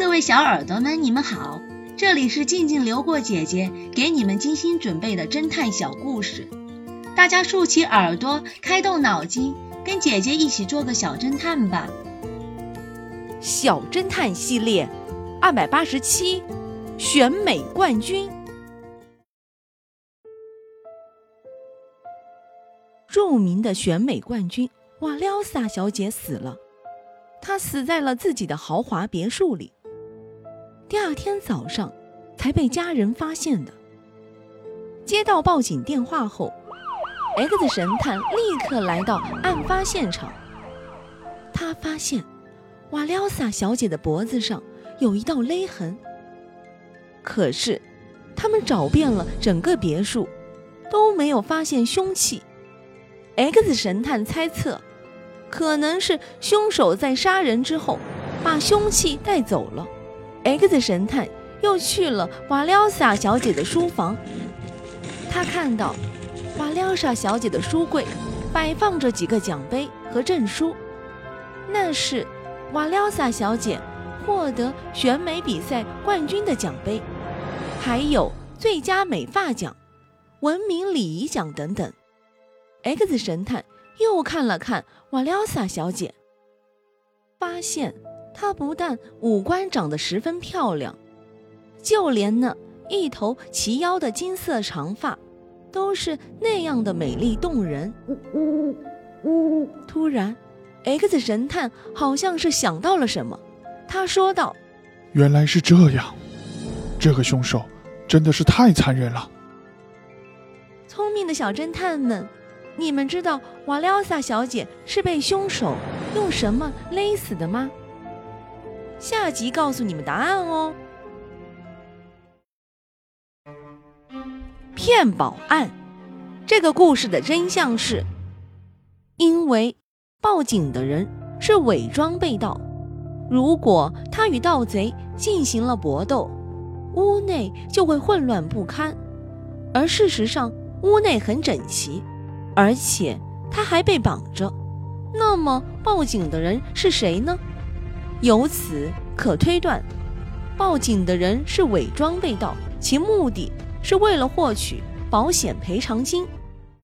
各位小耳朵们，你们好，这里是静静流过姐姐给你们精心准备的侦探小故事，大家竖起耳朵，开动脑筋，跟姐姐一起做个小侦探吧。小侦探系列二百八十七，选美冠军。著名的选美冠军瓦廖萨小姐死了，她死在了自己的豪华别墅里。第二天早上，才被家人发现的。接到报警电话后，X 神探立刻来到案发现场。他发现瓦廖萨小姐的脖子上有一道勒痕。可是，他们找遍了整个别墅，都没有发现凶器。X 神探猜测，可能是凶手在杀人之后把凶器带走了。X 神探又去了瓦廖萨小姐的书房，他看到瓦廖萨小姐的书柜摆放着几个奖杯和证书，那是瓦廖萨小姐获得选美比赛冠军的奖杯，还有最佳美发奖、文明礼仪奖等等。X 神探又看了看瓦廖萨小姐，发现。她不但五官长得十分漂亮，就连那一头齐腰的金色长发，都是那样的美丽动人。突然，X 神探好像是想到了什么，他说道：“原来是这样，这个凶手真的是太残忍了。”聪明的小侦探们，你们知道瓦廖萨小姐是被凶手用什么勒死的吗？下集告诉你们答案哦。骗保案，这个故事的真相是，因为报警的人是伪装被盗，如果他与盗贼进行了搏斗，屋内就会混乱不堪。而事实上，屋内很整齐，而且他还被绑着。那么，报警的人是谁呢？由此可推断，报警的人是伪装被盗，其目的是为了获取保险赔偿金。